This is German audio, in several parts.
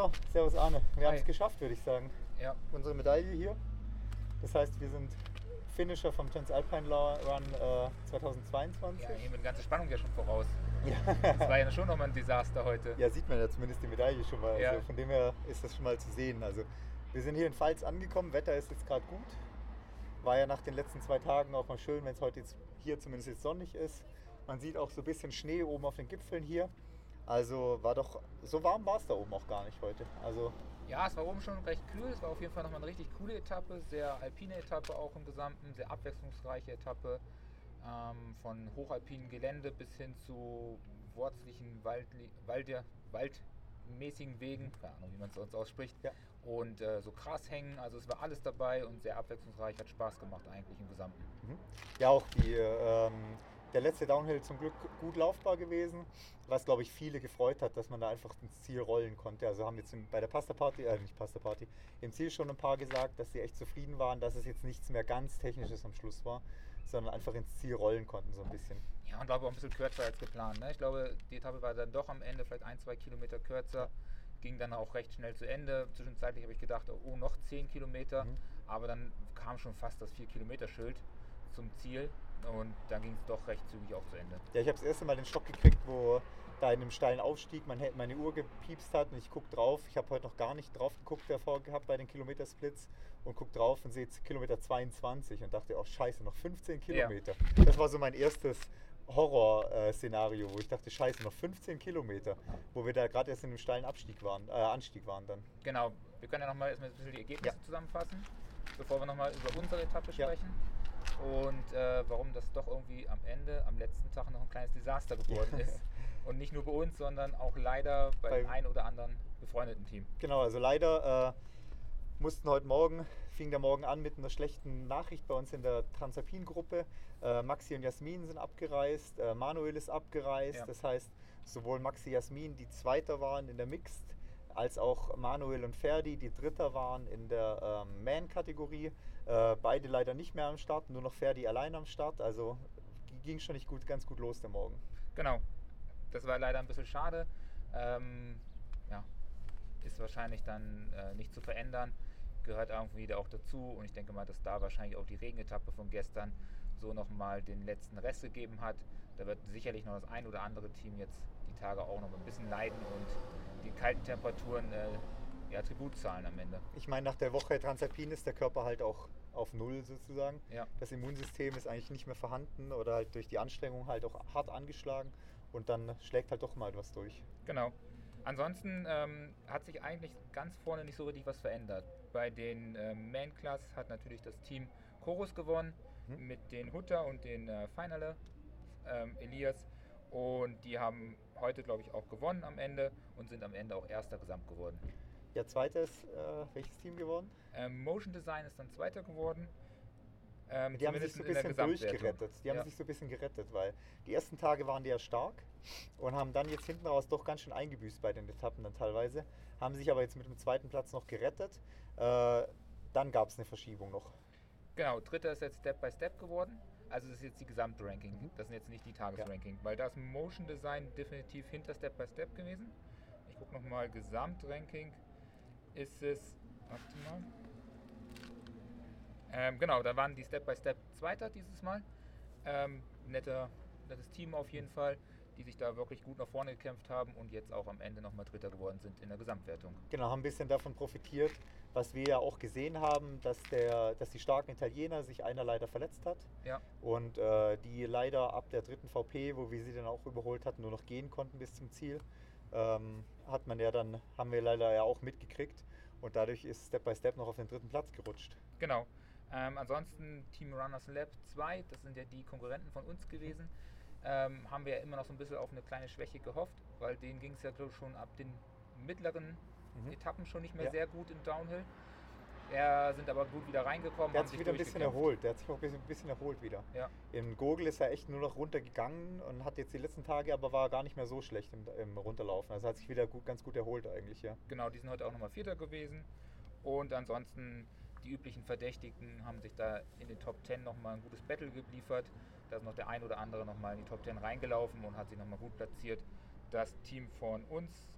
So, Servus Arne. Wir haben es geschafft, würde ich sagen. Ja, Unsere Medaille hier. Das heißt, wir sind Finisher vom Transalpine Law Run äh, 2022. ja, mit ganze Spannung ja schon voraus. Ja. Das war ja schon nochmal ein Desaster heute. Ja, sieht man ja zumindest die Medaille schon mal. Ja. Also von dem her ist das schon mal zu sehen. Also wir sind hier in Pfalz angekommen, Wetter ist jetzt gerade gut. War ja nach den letzten zwei Tagen auch mal schön, wenn es heute jetzt hier zumindest jetzt sonnig ist. Man sieht auch so ein bisschen Schnee oben auf den Gipfeln hier. Also war doch, so warm war es da oben auch gar nicht heute. Also Ja, es war oben schon recht kühl. Es war auf jeden Fall nochmal eine richtig coole Etappe. Sehr alpine Etappe auch im Gesamten. Sehr abwechslungsreiche Etappe. Ähm, von hochalpinem Gelände bis hin zu wurzlichen Walde waldmäßigen Wegen. Keine Ahnung, wie man es sonst ausspricht. Ja. Und äh, so Grashängen. Also es war alles dabei und sehr abwechslungsreich. Hat Spaß gemacht eigentlich im Gesamten. Mhm. Ja, auch die, ähm, der letzte Downhill zum Glück gut laufbar gewesen, was glaube ich viele gefreut hat, dass man da einfach ins Ziel rollen konnte. Also haben jetzt bei der Pasta Party, äh nicht Pasta Party, im Ziel schon ein paar gesagt, dass sie echt zufrieden waren, dass es jetzt nichts mehr ganz Technisches am Schluss war, sondern einfach ins Ziel rollen konnten so ein bisschen. Ja, und glaube auch ein bisschen kürzer als geplant. Ne? Ich glaube, die Etappe war dann doch am Ende vielleicht ein, zwei Kilometer kürzer. Ging dann auch recht schnell zu Ende. Zwischenzeitlich habe ich gedacht, oh, noch 10 Kilometer. Mhm. Aber dann kam schon fast das 4-Kilometer-Schild zum Ziel. Und dann ging es doch recht zügig auch zu Ende. Ja, ich habe das erste Mal den Schock gekriegt, wo da in einem steilen Aufstieg meine Uhr gepiepst hat und ich gucke drauf. Ich habe heute noch gar nicht drauf geguckt davor gehabt bei den Kilometersplits und gucke drauf und sehe jetzt Kilometer 22 und dachte, oh scheiße, noch 15 Ja. Kilometer. Das war so mein erstes Horror-Szenario, wo ich dachte, scheiße, noch 15 Kilometer, wo wir da gerade erst in einem steilen Abstieg waren, äh, Anstieg waren dann. Genau, wir können ja nochmal erstmal ein bisschen die Ergebnisse Ja. zusammenfassen, bevor wir nochmal über unsere Etappe Ja. Und äh, warum das doch irgendwie am Ende, am letzten Tag noch ein kleines Desaster geworden ist. Und nicht nur bei uns, sondern auch leider bei, Bei- dem einen oder anderen befreundeten Team. Genau, also leider äh, mussten heute Morgen, fing der Morgen an mit einer schlechten Nachricht bei uns in der Transalpin-Gruppe. Äh, Maxi und Jasmin sind abgereist, äh, Manuel ist abgereist. Ja. Das heißt, sowohl Maxi Jasmin, die Zweiter waren in der Mixed, als auch Manuel und Ferdi, die Dritter waren in der ähm, Man-Kategorie. Äh, beide leider nicht mehr am Start, nur noch Ferdi allein am Start. Also ging schon nicht gut, ganz gut los der Morgen. Genau, das war leider ein bisschen schade. Ähm, ja, ist wahrscheinlich dann äh, nicht zu verändern, gehört irgendwie auch dazu. Und ich denke mal, dass da wahrscheinlich auch die Regenetappe von gestern so nochmal den letzten Rest gegeben hat. Da wird sicherlich noch das ein oder andere Team jetzt die Tage auch noch ein bisschen leiden und die kalten Temperaturen äh, ja, Tribut zahlen am Ende. Ich meine, nach der Woche Transalpin ist der Körper halt auch auf Null sozusagen. Ja. Das Immunsystem ist eigentlich nicht mehr vorhanden oder halt durch die Anstrengung halt auch hart angeschlagen und dann schlägt halt doch mal etwas durch. Genau. Ansonsten ähm, hat sich eigentlich ganz vorne nicht so richtig was verändert. Bei den ähm, Main Class hat natürlich das Team Chorus gewonnen Mhm. mit den Hutter und den äh, Finale ähm, Elias. Und die haben heute, glaube ich, auch gewonnen am Ende und sind am Ende auch erster Gesamt geworden. Ja, zweites, äh, welches Team geworden? Ähm, Motion Design ist dann zweiter geworden. Ähm, Die haben sich so ein bisschen durchgerettet. Die haben Ja. sich so ein bisschen gerettet, weil die ersten Tage waren die ja stark und haben dann jetzt hinten raus doch ganz schön eingebüßt bei den Etappen dann teilweise. Haben sich aber jetzt mit dem zweiten Platz noch gerettet. Äh, dann gab es eine Verschiebung noch. Genau, dritter ist jetzt Step by Step geworden. Also das ist jetzt die Gesamtranking. Mhm. Das sind jetzt nicht die Tagesranking, weil da ist Motion Design definitiv hinter Step by Step gewesen. Ich gucke nochmal, Gesamtranking ist es, warte mal. Ähm, genau, da waren die Step by Step Zweiter dieses Mal. Ähm, netter, nettes Team auf jeden Fall, die sich da wirklich gut nach vorne gekämpft haben und jetzt auch am Ende nochmal Dritter geworden sind in der Gesamtwertung. Genau, haben ein bisschen davon profitiert, was wir ja auch gesehen haben, dass, der, dass die starken Italiener sich einer leider verletzt hat Ja, und äh, die leider ab der dritten VP, wo wir sie dann auch überholt hatten, nur noch gehen konnten bis zum Ziel. Ähm, hat man ja dann, haben wir leider ja auch mitgekriegt und dadurch ist Step by Step noch auf den dritten Platz gerutscht. Genau. Ähm, ansonsten Team Runners Lab 2, das sind ja die Konkurrenten von uns gewesen, ähm, haben wir ja immer noch so ein bisschen auf eine kleine Schwäche gehofft, weil denen ging es ja schon ab den mittleren Mhm. Etappen schon nicht mehr Ja. sehr gut im Downhill. Ja, sind aber gut wieder reingekommen. Der hat sich wieder ein bisschen erholt, der hat sich auch ein bisschen, ein bisschen erholt wieder. Ja, Im Gurgel ist er echt nur noch runtergegangen und hat jetzt die letzten Tage aber war gar nicht mehr so schlecht im, im Runterlaufen. Also hat sich wieder gut, ganz gut erholt eigentlich, ja. genau, die sind heute auch nochmal Vierter gewesen. Und ansonsten die üblichen Verdächtigen haben sich da in den Top 10 nochmal ein gutes Battle geliefert. Da ist noch der ein oder andere nochmal in die Top 10 reingelaufen und hat sich nochmal gut platziert. Das Team von uns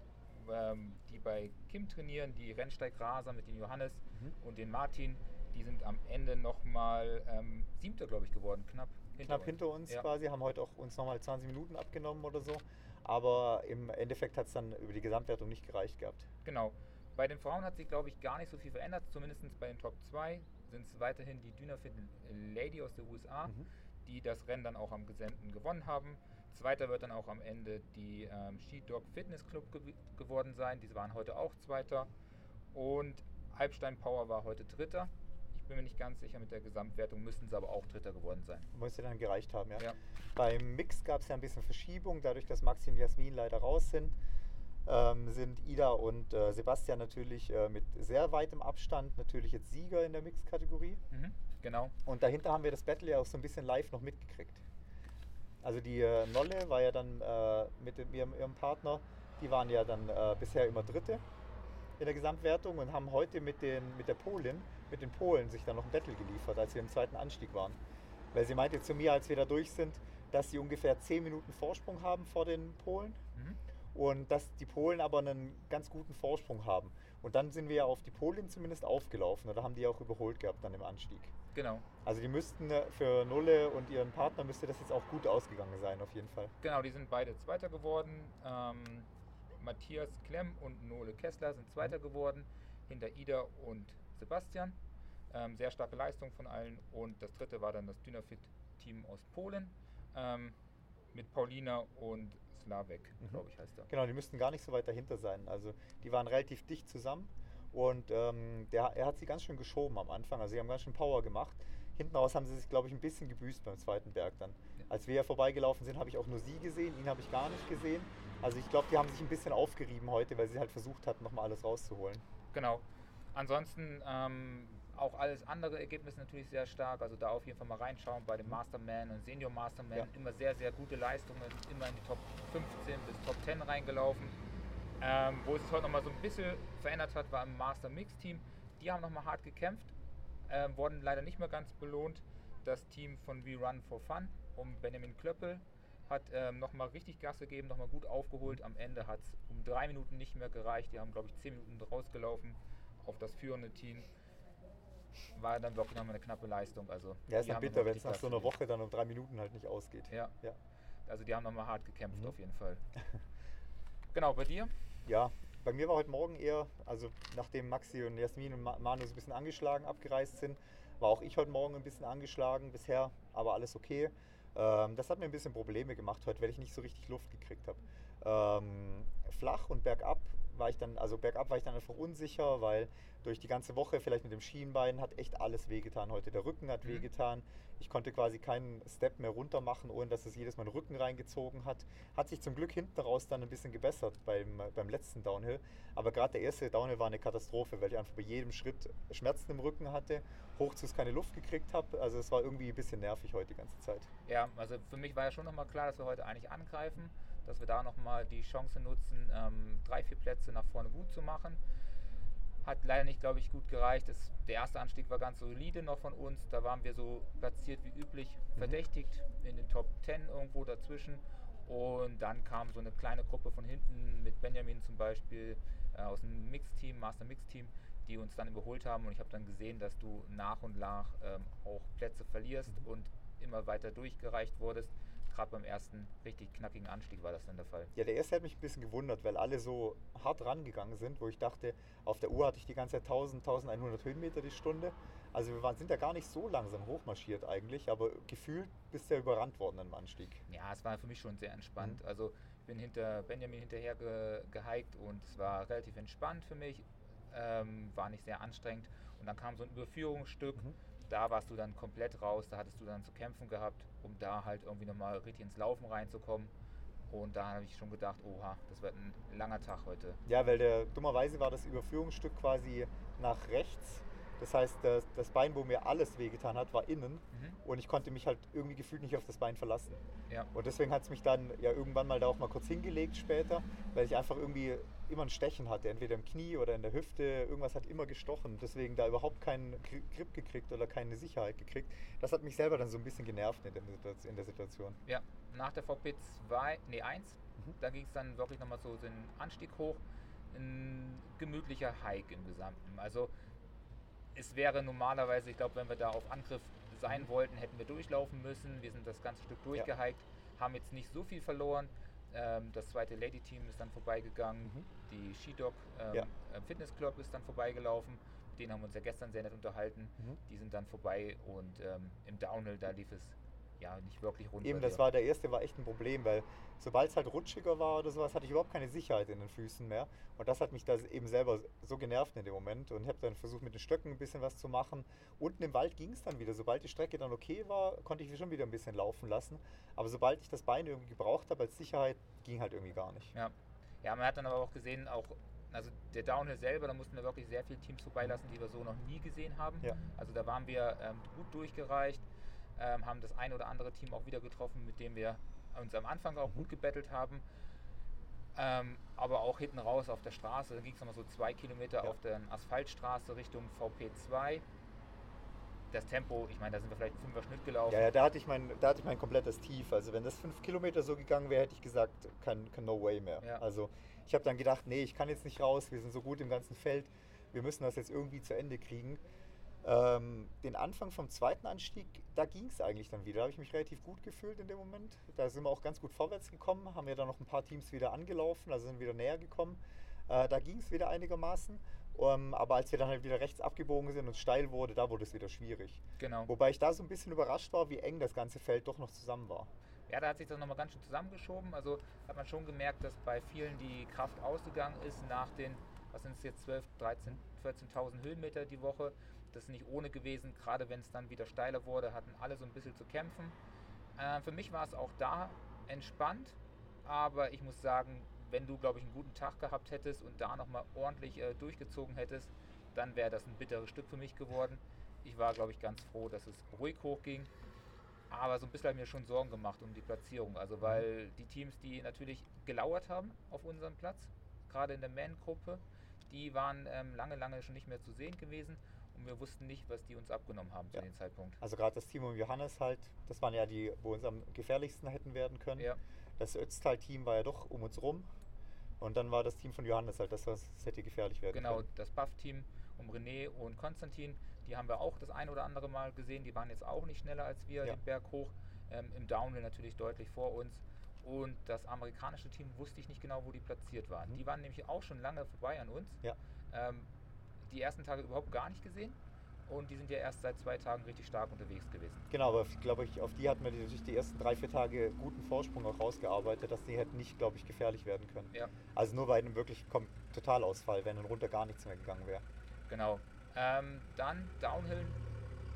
ähm, die bei Kim trainieren, die Rennsteigraser mit dem Johannes Mhm. und den Martin, die sind am Ende nochmal ähm, Siebter, glaube ich, geworden, knapp hinter Knapp uns. hinter uns Ja. quasi, haben heute auch uns nochmal 20 Minuten abgenommen oder so. Aber im Endeffekt hat es dann über die Gesamtwertung nicht gereicht gehabt. Genau. Bei den Frauen hat sich, glaube ich, gar nicht so viel verändert. Zumindest bei den Top 2 sind es weiterhin die Dynafit Lady aus der USA, Mhm. die das Rennen dann auch am Gesenden gewonnen haben. Zweiter wird dann auch am Ende die ähm, Skidog Fitness Club gew geworden sein. Diese waren heute auch Zweiter. Und Alpstein Power war heute Dritter. Ich bin mir nicht ganz sicher mit der Gesamtwertung, müssten sie aber auch Dritter geworden sein. Muss ja dann gereicht haben, ja. Ja. Beim Mix gab es ja ein bisschen Verschiebung, dadurch, dass Maxi und Jasmin leider raus sind. Ähm, sind Ida und äh, Sebastian natürlich äh, mit sehr weitem Abstand natürlich jetzt Sieger in der Mix-Kategorie. Mhm, genau. Und dahinter haben wir das Battle ja auch so ein bisschen live noch mitgekriegt. Also die äh, Nolle war ja dann äh, mit dem, ihrem, ihrem Partner, die waren ja dann äh, bisher immer Dritte in der Gesamtwertung und haben heute mit, den, mit der Polin, mit den Polen sich dann noch ein Battle geliefert, als wir im zweiten Anstieg waren. Weil sie meinte zu mir, als wir da durch sind, dass sie ungefähr 10 Minuten Vorsprung haben vor den Polen Mhm. und dass die Polen aber einen ganz guten Vorsprung haben. Und dann sind wir ja auf die Polin zumindest aufgelaufen oder haben die auch überholt gehabt dann im Anstieg. Genau. Also die müssten äh, für Nulle und ihren Partner müsste das jetzt auch gut ausgegangen sein, auf jeden Fall. Genau, die sind beide Zweiter geworden. Ähm, Matthias Klemm und Nole Kessler sind Zweiter geworden, hinter Ida und Sebastian. Ähm, sehr starke Leistung von allen. Und das dritte war dann das Dynafit-Team aus Polen ähm, mit Paulina und Slavek, Mhm. glaube ich, heißt er. Genau, die müssten gar nicht so weit dahinter sein. Also die waren relativ dicht zusammen und ähm, der, er hat sie ganz schön geschoben am Anfang. Also sie haben ganz schön Power gemacht. Hinten raus haben sie sich, glaube ich, ein bisschen gebüßt beim zweiten Berg dann. Ja. Als wir vorbeigelaufen sind, habe ich auch nur sie gesehen, ihn habe ich gar nicht gesehen. Also ich glaube, die haben sich ein bisschen aufgerieben heute, weil sie halt versucht hatten, nochmal alles rauszuholen. Genau. Ansonsten ähm, auch alles andere Ergebnisse natürlich sehr stark. Also da auf jeden Fall mal reinschauen bei den Masterman und Senior Masterman. Ja. Immer sehr, sehr gute Leistungen, immer in die Top 15 bis Top 10 reingelaufen. Ähm, wo es sich heute nochmal so ein bisschen verändert hat, war im Master Mix Team. Die haben nochmal hart gekämpft, ähm, wurden leider nicht mehr ganz belohnt. Das Team von We Run for Fun um Benjamin Klöppel hat ähm, nochmal richtig Gas gegeben, nochmal gut aufgeholt. Am Ende hat es um drei Minuten nicht mehr gereicht. Die haben, glaube ich, zehn Minuten rausgelaufen auf das führende Team. War dann wirklich nochmal eine knappe Leistung. Also Ja, ist dann bitter, wenn es nach so einer. Woche dann um drei Minuten halt nicht ausgeht. Ja, Ja. also die haben nochmal hart gekämpft Mhm. auf jeden Fall. genau, bei dir? Ja, bei mir war heute Morgen eher, also nachdem Maxi und Jasmin und Ma- Manu so ein bisschen angeschlagen abgereist sind, war auch ich heute Morgen ein bisschen angeschlagen. Bisher aber alles okay. Ähm, das hat mir ein bisschen Probleme gemacht heute, weil ich nicht so richtig Luft gekriegt habe. Ähm, flach und bergab war ich dann, also bergab war ich dann einfach unsicher, weil durch die ganze Woche vielleicht mit dem Schienbein hat echt alles wehgetan heute. Der Rücken hat Mhm. wehgetan. Ich konnte quasi keinen Step mehr runter machen, ohne dass es jedes Mal den Rücken reingezogen hat. Hat sich zum Glück hinten raus dann ein bisschen gebessert beim, beim letzten Downhill. Aber gerade der erste Downhill war eine Katastrophe, weil ich einfach bei jedem Schritt Schmerzen im Rücken hatte, hochzus keine Luft gekriegt habe. Also es war irgendwie ein bisschen nervig heute die ganze Zeit. Ja, also für mich war ja schon nochmal klar, dass wir heute eigentlich angreifen, dass wir da nochmal die Chance nutzen, ähm, drei, vier Plätze nach vorne gut zu machen. Hat leider nicht, glaube ich, gut gereicht. Das, der erste Anstieg war ganz solide noch von uns. Da waren wir so platziert wie üblich, verdächtigt in den Top 10 irgendwo dazwischen. Und dann kam so eine kleine Gruppe von hinten mit Benjamin zum Beispiel äh, aus dem Mix-Team, Master Mix-Team, die uns dann überholt haben. Und ich habe dann gesehen, dass du nach und nach ähm, auch Plätze verlierst und immer weiter durchgereicht wurdest. Gerade beim ersten richtig knackigen Anstieg war das dann der Fall. Ja, der erste hat mich ein bisschen gewundert, weil alle so hart rangegangen sind, wo ich dachte, auf der Uhr hatte ich die ganze Zeit 1000, 1100 Höhenmeter die Stunde. Also wir waren, sind ja gar nicht so langsam hochmarschiert eigentlich, aber gefühlt bist du ja überrannt worden im Anstieg. Ja, es war für mich schon sehr entspannt. Also ich bin hinter Benjamin hinterher ge gehiked und es war relativ entspannt für mich, ähm, war nicht sehr anstrengend. Und dann kam so ein Überführungsstück, Mhm. Da warst du dann komplett raus, da hattest du dann zu kämpfen gehabt, um da halt irgendwie nochmal richtig ins Laufen reinzukommen. Und da habe ich schon gedacht, oha, das wird ein langer Tag heute. Ja, weil der, dummerweise war das Überführungsstück quasi nach rechts. Das heißt, das, das Bein, wo mir alles wehgetan hat, war innen. Mhm. Und ich konnte mich halt irgendwie gefühlt nicht auf das Bein verlassen. Ja. Und deswegen hat es mich dann ja irgendwann mal da auch mal kurz hingelegt später, weil ich einfach irgendwie immer ein Stechen hatte, entweder im Knie oder in der Hüfte. Irgendwas hat immer gestochen. Deswegen da überhaupt keinen Gri- Grip gekriegt oder keine Sicherheit gekriegt. Das hat mich selber dann so ein bisschen genervt in der, in der Situation. Ja, nach der VP 2, nee 1, Mhm. da ging es dann wirklich nochmal so den Anstieg hoch. ein gemütlicher Hike im Gesamten. Also es wäre normalerweise, ich glaube, wenn wir da auf Angriff sein wollten, hätten wir durchlaufen müssen. Wir sind das ganze Stück durchgehiked, ja. haben jetzt nicht so viel verloren. Ähm, das zweite Lady-Team ist dann vorbeigegangen. Mhm. Die Skidog ähm, ja. Fitness Club ist dann vorbeigelaufen. Mit denen haben wir uns ja gestern sehr nett unterhalten. Mhm. Die sind dann vorbei und ähm, im Downhill, da lief es ja nicht wirklich runter. Eben, das war der erste, war echt ein Problem, weil sobald es halt rutschiger war oder sowas, hatte ich überhaupt keine Sicherheit in den Füßen mehr. Und das hat mich da eben selber so genervt in dem Moment. Und ich habe dann versucht, mit den Stöcken ein bisschen was zu machen. Unten im Wald ging es dann wieder. Sobald die Strecke dann okay war, konnte ich sie schon wieder ein bisschen laufen lassen. Aber sobald ich das Bein irgendwie gebraucht habe als Sicherheit, ging halt irgendwie gar nicht. Ja. ja, man hat dann aber auch gesehen, auch also der Downhill selber, da mussten wir wirklich sehr viele Teams vorbeilassen, die wir so noch nie gesehen haben. Ja. Also da waren wir ähm, gut durchgereicht ähm, haben das ein oder andere Team auch wieder getroffen, mit dem wir uns am Anfang auch gut gebettelt haben. Ähm, aber auch hinten raus auf der Straße, da ging es nochmal so zwei Kilometer ja. auf der Asphaltstraße Richtung VP2. Das Tempo, ich meine, da sind wir vielleicht fünfer Schnitt gelaufen. Ja, ja, da hatte ich mein, da hatte ich mein komplettes Tief. Also wenn das fünf Kilometer so gegangen wäre, hätte ich gesagt, kein, kein No Way mehr. Ja. Also ich habe dann gedacht, nee, ich kann jetzt nicht raus, wir sind so gut im ganzen Feld, wir müssen das jetzt irgendwie zu Ende kriegen. Ähm, den Anfang vom zweiten Anstieg, da ging es eigentlich dann wieder. Da habe ich mich relativ gut gefühlt in dem Moment. Da sind wir auch ganz gut vorwärts gekommen, haben ja dann noch ein paar Teams wieder angelaufen, also sind wieder näher gekommen. Äh, da ging es wieder einigermaßen. Um, aber als wir dann halt wieder rechts abgebogen sind und steil wurde, da wurde es wieder schwierig. Genau. Wobei ich da so ein bisschen überrascht war, wie eng das ganze Feld doch noch zusammen war. Ja, da hat sich das nochmal ganz schön zusammengeschoben. Also hat man schon gemerkt, dass bei vielen die Kraft ausgegangen ist nach den, was sind es jetzt, 12, 13, 14.000 Höhenmeter die Woche das ist nicht ohne gewesen, gerade wenn es dann wieder steiler wurde, hatten alle so ein bisschen zu kämpfen. Äh, für mich war es auch da entspannt, aber ich muss sagen, wenn du, glaube ich, einen guten Tag gehabt hättest und da nochmal ordentlich äh, durchgezogen hättest, dann wäre das ein bitteres Stück für mich geworden. Ich war, glaube ich, ganz froh, dass es ruhig hochging. Aber so ein bisschen habe ich mir schon Sorgen gemacht um die Platzierung. Also weil die Teams, die natürlich gelauert haben auf unserem Platz, gerade in der Man-Gruppe, die waren ähm, lange, lange schon nicht mehr zu sehen gewesen und wir wussten nicht, was die uns abgenommen haben ja. zu dem Zeitpunkt. Also gerade das Team um Johannes halt, das waren ja die, wo uns am gefährlichsten hätten werden können. Ja. Das Ötztal-Team war ja doch um uns rum. Und dann war das Team von Johannes halt, das, das hätte gefährlich werden genau, können. Genau, das Buff-Team um René und Konstantin, die haben wir auch das ein oder andere Mal gesehen. Die waren jetzt auch nicht schneller als wir ja. den Berg hoch. Ähm, Im Downhill natürlich deutlich vor uns. Und das amerikanische Team wusste ich nicht genau, wo die platziert waren. Mhm. Die waren nämlich auch schon lange vorbei an uns. Ja. Ähm, die ersten Tage überhaupt gar nicht gesehen. Und die sind ja erst seit zwei Tagen richtig stark unterwegs gewesen. Genau, aber glaube ich, auf die hatten wir natürlich die ersten drei, vier Tage guten Vorsprung auch rausgearbeitet, dass die hätten nicht, glaube ich, gefährlich werden können. Ja. Also nur bei einem wirklich Totalausfall, wenn dann runter gar nichts mehr gegangen wäre. Genau. Ähm, dann Downhill.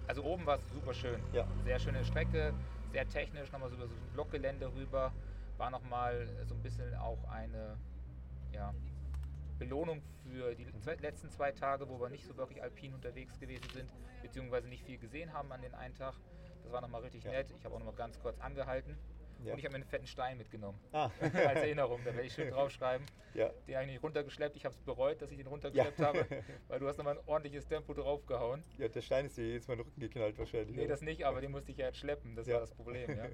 Also oben war es super schön. Ja. Sehr schöne Strecke, sehr technisch, nochmal so über so ein Blockgelände rüber. War nochmal so ein bisschen auch eine, ja, Belohnung für die letzten zwei Tage, wo wir nicht so wirklich alpin unterwegs gewesen sind, beziehungsweise nicht viel gesehen haben an den einen Tag. Das war nochmal richtig ja. nett. Ich habe auch nochmal ganz kurz angehalten. Ja. Und ich habe mir einen fetten Stein mitgenommen. Ah. Als Erinnerung, da werde ich schön draufschreiben. Ja. Den habe ich nicht runtergeschleppt. Ich habe es bereut, dass ich den runtergeschleppt ja. habe, weil du hast nochmal ein ordentliches Tempo draufgehauen. Ja, der Stein ist dir jetzt mal in den Rücken geknallt wahrscheinlich. Nee, das nicht, aber den musste ich ja jetzt schleppen. Das war das Problem, ja.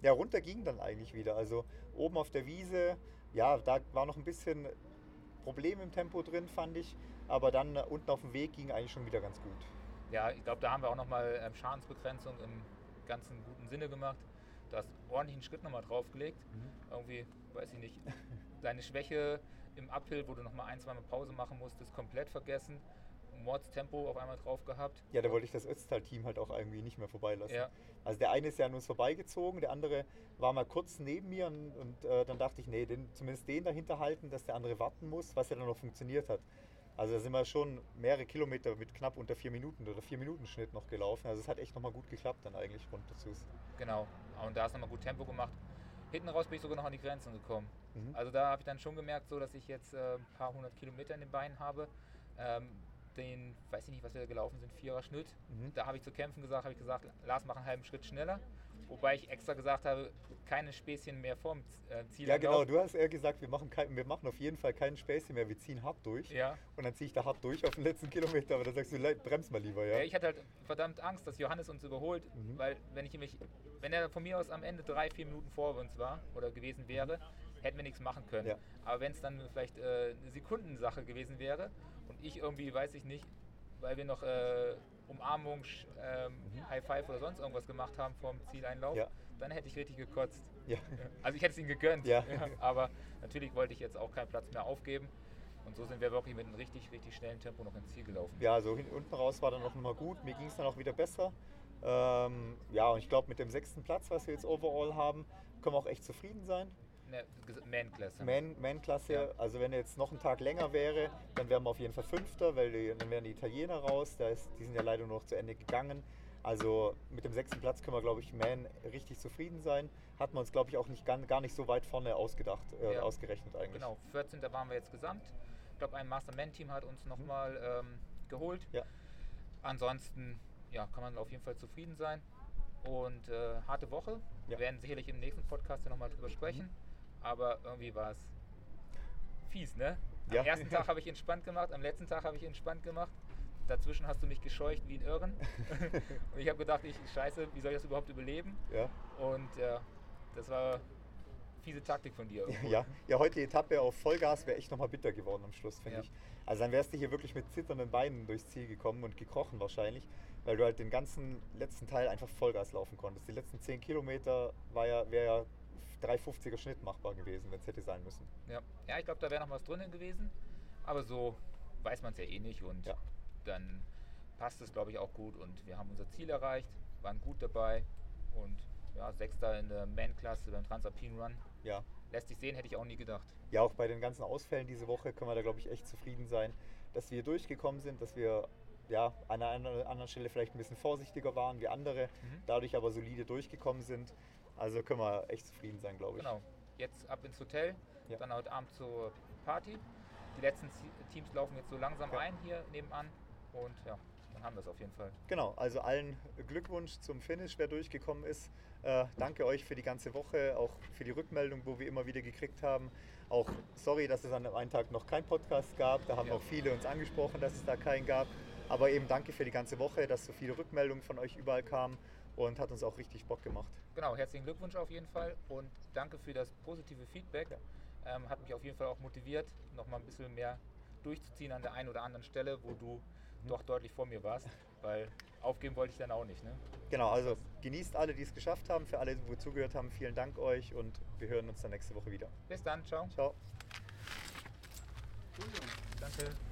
ja, runter ging dann eigentlich wieder. Also oben auf der Wiese, ja, da war noch ein bisschen Problem im Tempo drin, fand ich. Aber dann äh, unten auf dem Weg ging eigentlich schon wieder ganz gut. Ja, ich glaube, da haben wir auch nochmal ähm, Schadensbegrenzung im ganzen guten Sinne gemacht. Du hast ordentlich einen Schritt nochmal draufgelegt. Mhm. Irgendwie, weiß ich nicht, deine Schwäche im Uphill, wo du nochmal ein, zwei Mal Pause machen musstest, komplett vergessen. Mordstempo auf einmal drauf gehabt. Ja, da wollte ich das Ötztal-Team halt auch irgendwie nicht mehr vorbeilassen. Ja. Also der eine ist ja an uns vorbeigezogen, der andere war mal kurz neben mir und, und äh, dann dachte ich, nee, den, zumindest den dahinter halten, dass der andere warten muss, was ja dann noch funktioniert hat. Also da sind wir schon mehrere Kilometer mit knapp unter vier Minuten oder vier Minuten Schnitt noch gelaufen. Also es hat echt nochmal gut geklappt dann eigentlich runter zu. Genau, und da ist nochmal gut Tempo gemacht. Hinten raus bin ich sogar noch an die Grenzen gekommen. Mhm. Also da habe ich dann schon gemerkt, so dass ich jetzt äh, ein paar hundert Kilometer in den Beinen habe. Ähm, den, weiß ich nicht, was wir da gelaufen sind, Vierer Schnitt. Mhm. Da habe ich zu kämpfen gesagt, habe ich gesagt, Lars, mach einen halben Schritt schneller. Wobei ich extra gesagt habe, keine Späßchen mehr vorm äh, Ziel. Ja, genau, du hast eher gesagt, wir machen, kein, wir machen auf jeden Fall keinen Späßchen mehr, wir ziehen hart durch. Ja. Und dann ziehe ich da hart durch auf den letzten Kilometer, aber dann sagst du, bremst mal lieber, ja. ja ich hatte halt verdammt Angst, dass Johannes uns überholt, mhm. weil wenn ich mich, wenn er von mir aus am Ende drei, vier Minuten vor uns war oder gewesen wäre, hätten wir nichts machen können. Ja. Aber wenn es dann vielleicht äh, eine Sekundensache gewesen wäre und ich irgendwie, weiß ich nicht, weil wir noch äh, Umarmung, ähm, High Five oder sonst irgendwas gemacht haben vor dem Zieleinlauf, Mhm. Ja. dann hätte ich richtig gekotzt. Ja. Also ich hätte es ihm gegönnt, Ja. aber natürlich wollte ich jetzt auch keinen Platz mehr aufgeben. Und so sind wir wirklich mit einem richtig, richtig schnellen Tempo noch ins Ziel gelaufen. Ja, so hin, unten raus war dann auch nochmal gut. Mir ging es dann auch wieder besser. Ähm, ja, und ich glaube, mit dem sechsten Platz, was wir jetzt overall haben, können wir auch echt zufrieden sein. Ne, Man-Klasse. Man- Man-Klasse, Ja. also wenn jetzt noch ein Tag länger wäre, dann wären wir auf jeden Fall Fünfter, weil die, dann wären die Italiener raus. Da ist, die sind ja leider nur noch zu Ende gegangen. Also mit dem sechsten Platz können wir, glaube ich, Man richtig zufrieden sein. Hat man uns, glaube ich, auch nicht, gar, nicht so weit vorne ausgedacht, äh, Ja. ausgerechnet eigentlich. Genau, 14. waren wir jetzt gesamt. Ich glaube, ein Masterman-Team hat uns nochmal ähm, geholt. Mhm. Ja. Ansonsten ja, kann man auf jeden Fall zufrieden sein. Und äh, harte Woche. Ja. Mhm. Wir werden sicherlich im nächsten Podcast ja nochmal drüber sprechen. Aber irgendwie war es fies, ne? Am Ja. ersten Tag habe ich entspannt gemacht, am letzten Tag habe ich entspannt gemacht. Dazwischen hast du mich gescheucht wie ein Irren. und ich habe gedacht, ich scheiße, wie soll ich das überhaupt überleben? Ja. Und ja, das war fiese Taktik von dir. irgendwo. Ja, ja, heute die Etappe auf Vollgas wäre echt nochmal bitter geworden am Schluss, finde Ja. ich. Also dann wärst du hier wirklich mit zitternden Beinen durchs Ziel gekommen und gekrochen wahrscheinlich, weil du halt den ganzen letzten Teil einfach Vollgas laufen konntest. Die letzten 10 Kilometer war ja, wäre ja 3,50er Schnitt machbar gewesen, wenn es hätte sein müssen. Ja, ja ich glaube, da wäre noch was drin gewesen. Aber so weiß man es ja eh nicht und Ja. dann passt es, glaube ich, auch gut. Und wir haben unser Ziel erreicht, waren gut dabei und ja, Sechster in der Man-Klasse beim Transalpine Run. Ja. Lässt sich sehen, hätte ich auch nie gedacht. ja, auch bei den ganzen Ausfällen diese Woche können wir da, glaube ich, echt zufrieden sein, dass wir durchgekommen sind, dass wir ja, an einer anderen- anderen Stelle vielleicht ein bisschen vorsichtiger waren wie andere, Mhm. dadurch aber solide durchgekommen sind. Also können wir echt zufrieden sein, glaube ich. Genau. Jetzt ab ins Hotel, Ja. dann heute Abend zur Party. Die letzten Teams laufen jetzt so langsam Ja. ein hier nebenan. Und ja, dann haben wir es auf jeden Fall. Genau, also allen Glückwunsch zum Finish, wer durchgekommen ist. Äh, danke euch für die ganze Woche, auch für die Rückmeldung, wo wir immer wieder gekriegt haben. Auch sorry, dass es an einem Tag noch keinen Podcast gab. Da haben Ja. auch viele uns angesprochen, dass es da keinen gab. Aber eben danke für die ganze Woche, dass so viele Rückmeldungen von euch überall kamen und hat uns auch richtig Bock gemacht. Genau, herzlichen Glückwunsch auf jeden Fall und danke für das positive Feedback. Ähm, hat mich auf jeden Fall auch motiviert, noch mal ein bisschen mehr durchzuziehen an der einen oder anderen Stelle, wo du doch deutlich vor mir warst, weil aufgeben wollte ich dann auch nicht. Ne? Genau, also genießt alle, die es geschafft haben. Für alle, die zugehört haben, vielen Dank euch und wir hören uns dann nächste Woche wieder. Bis dann, ciao. Ciao. Danke.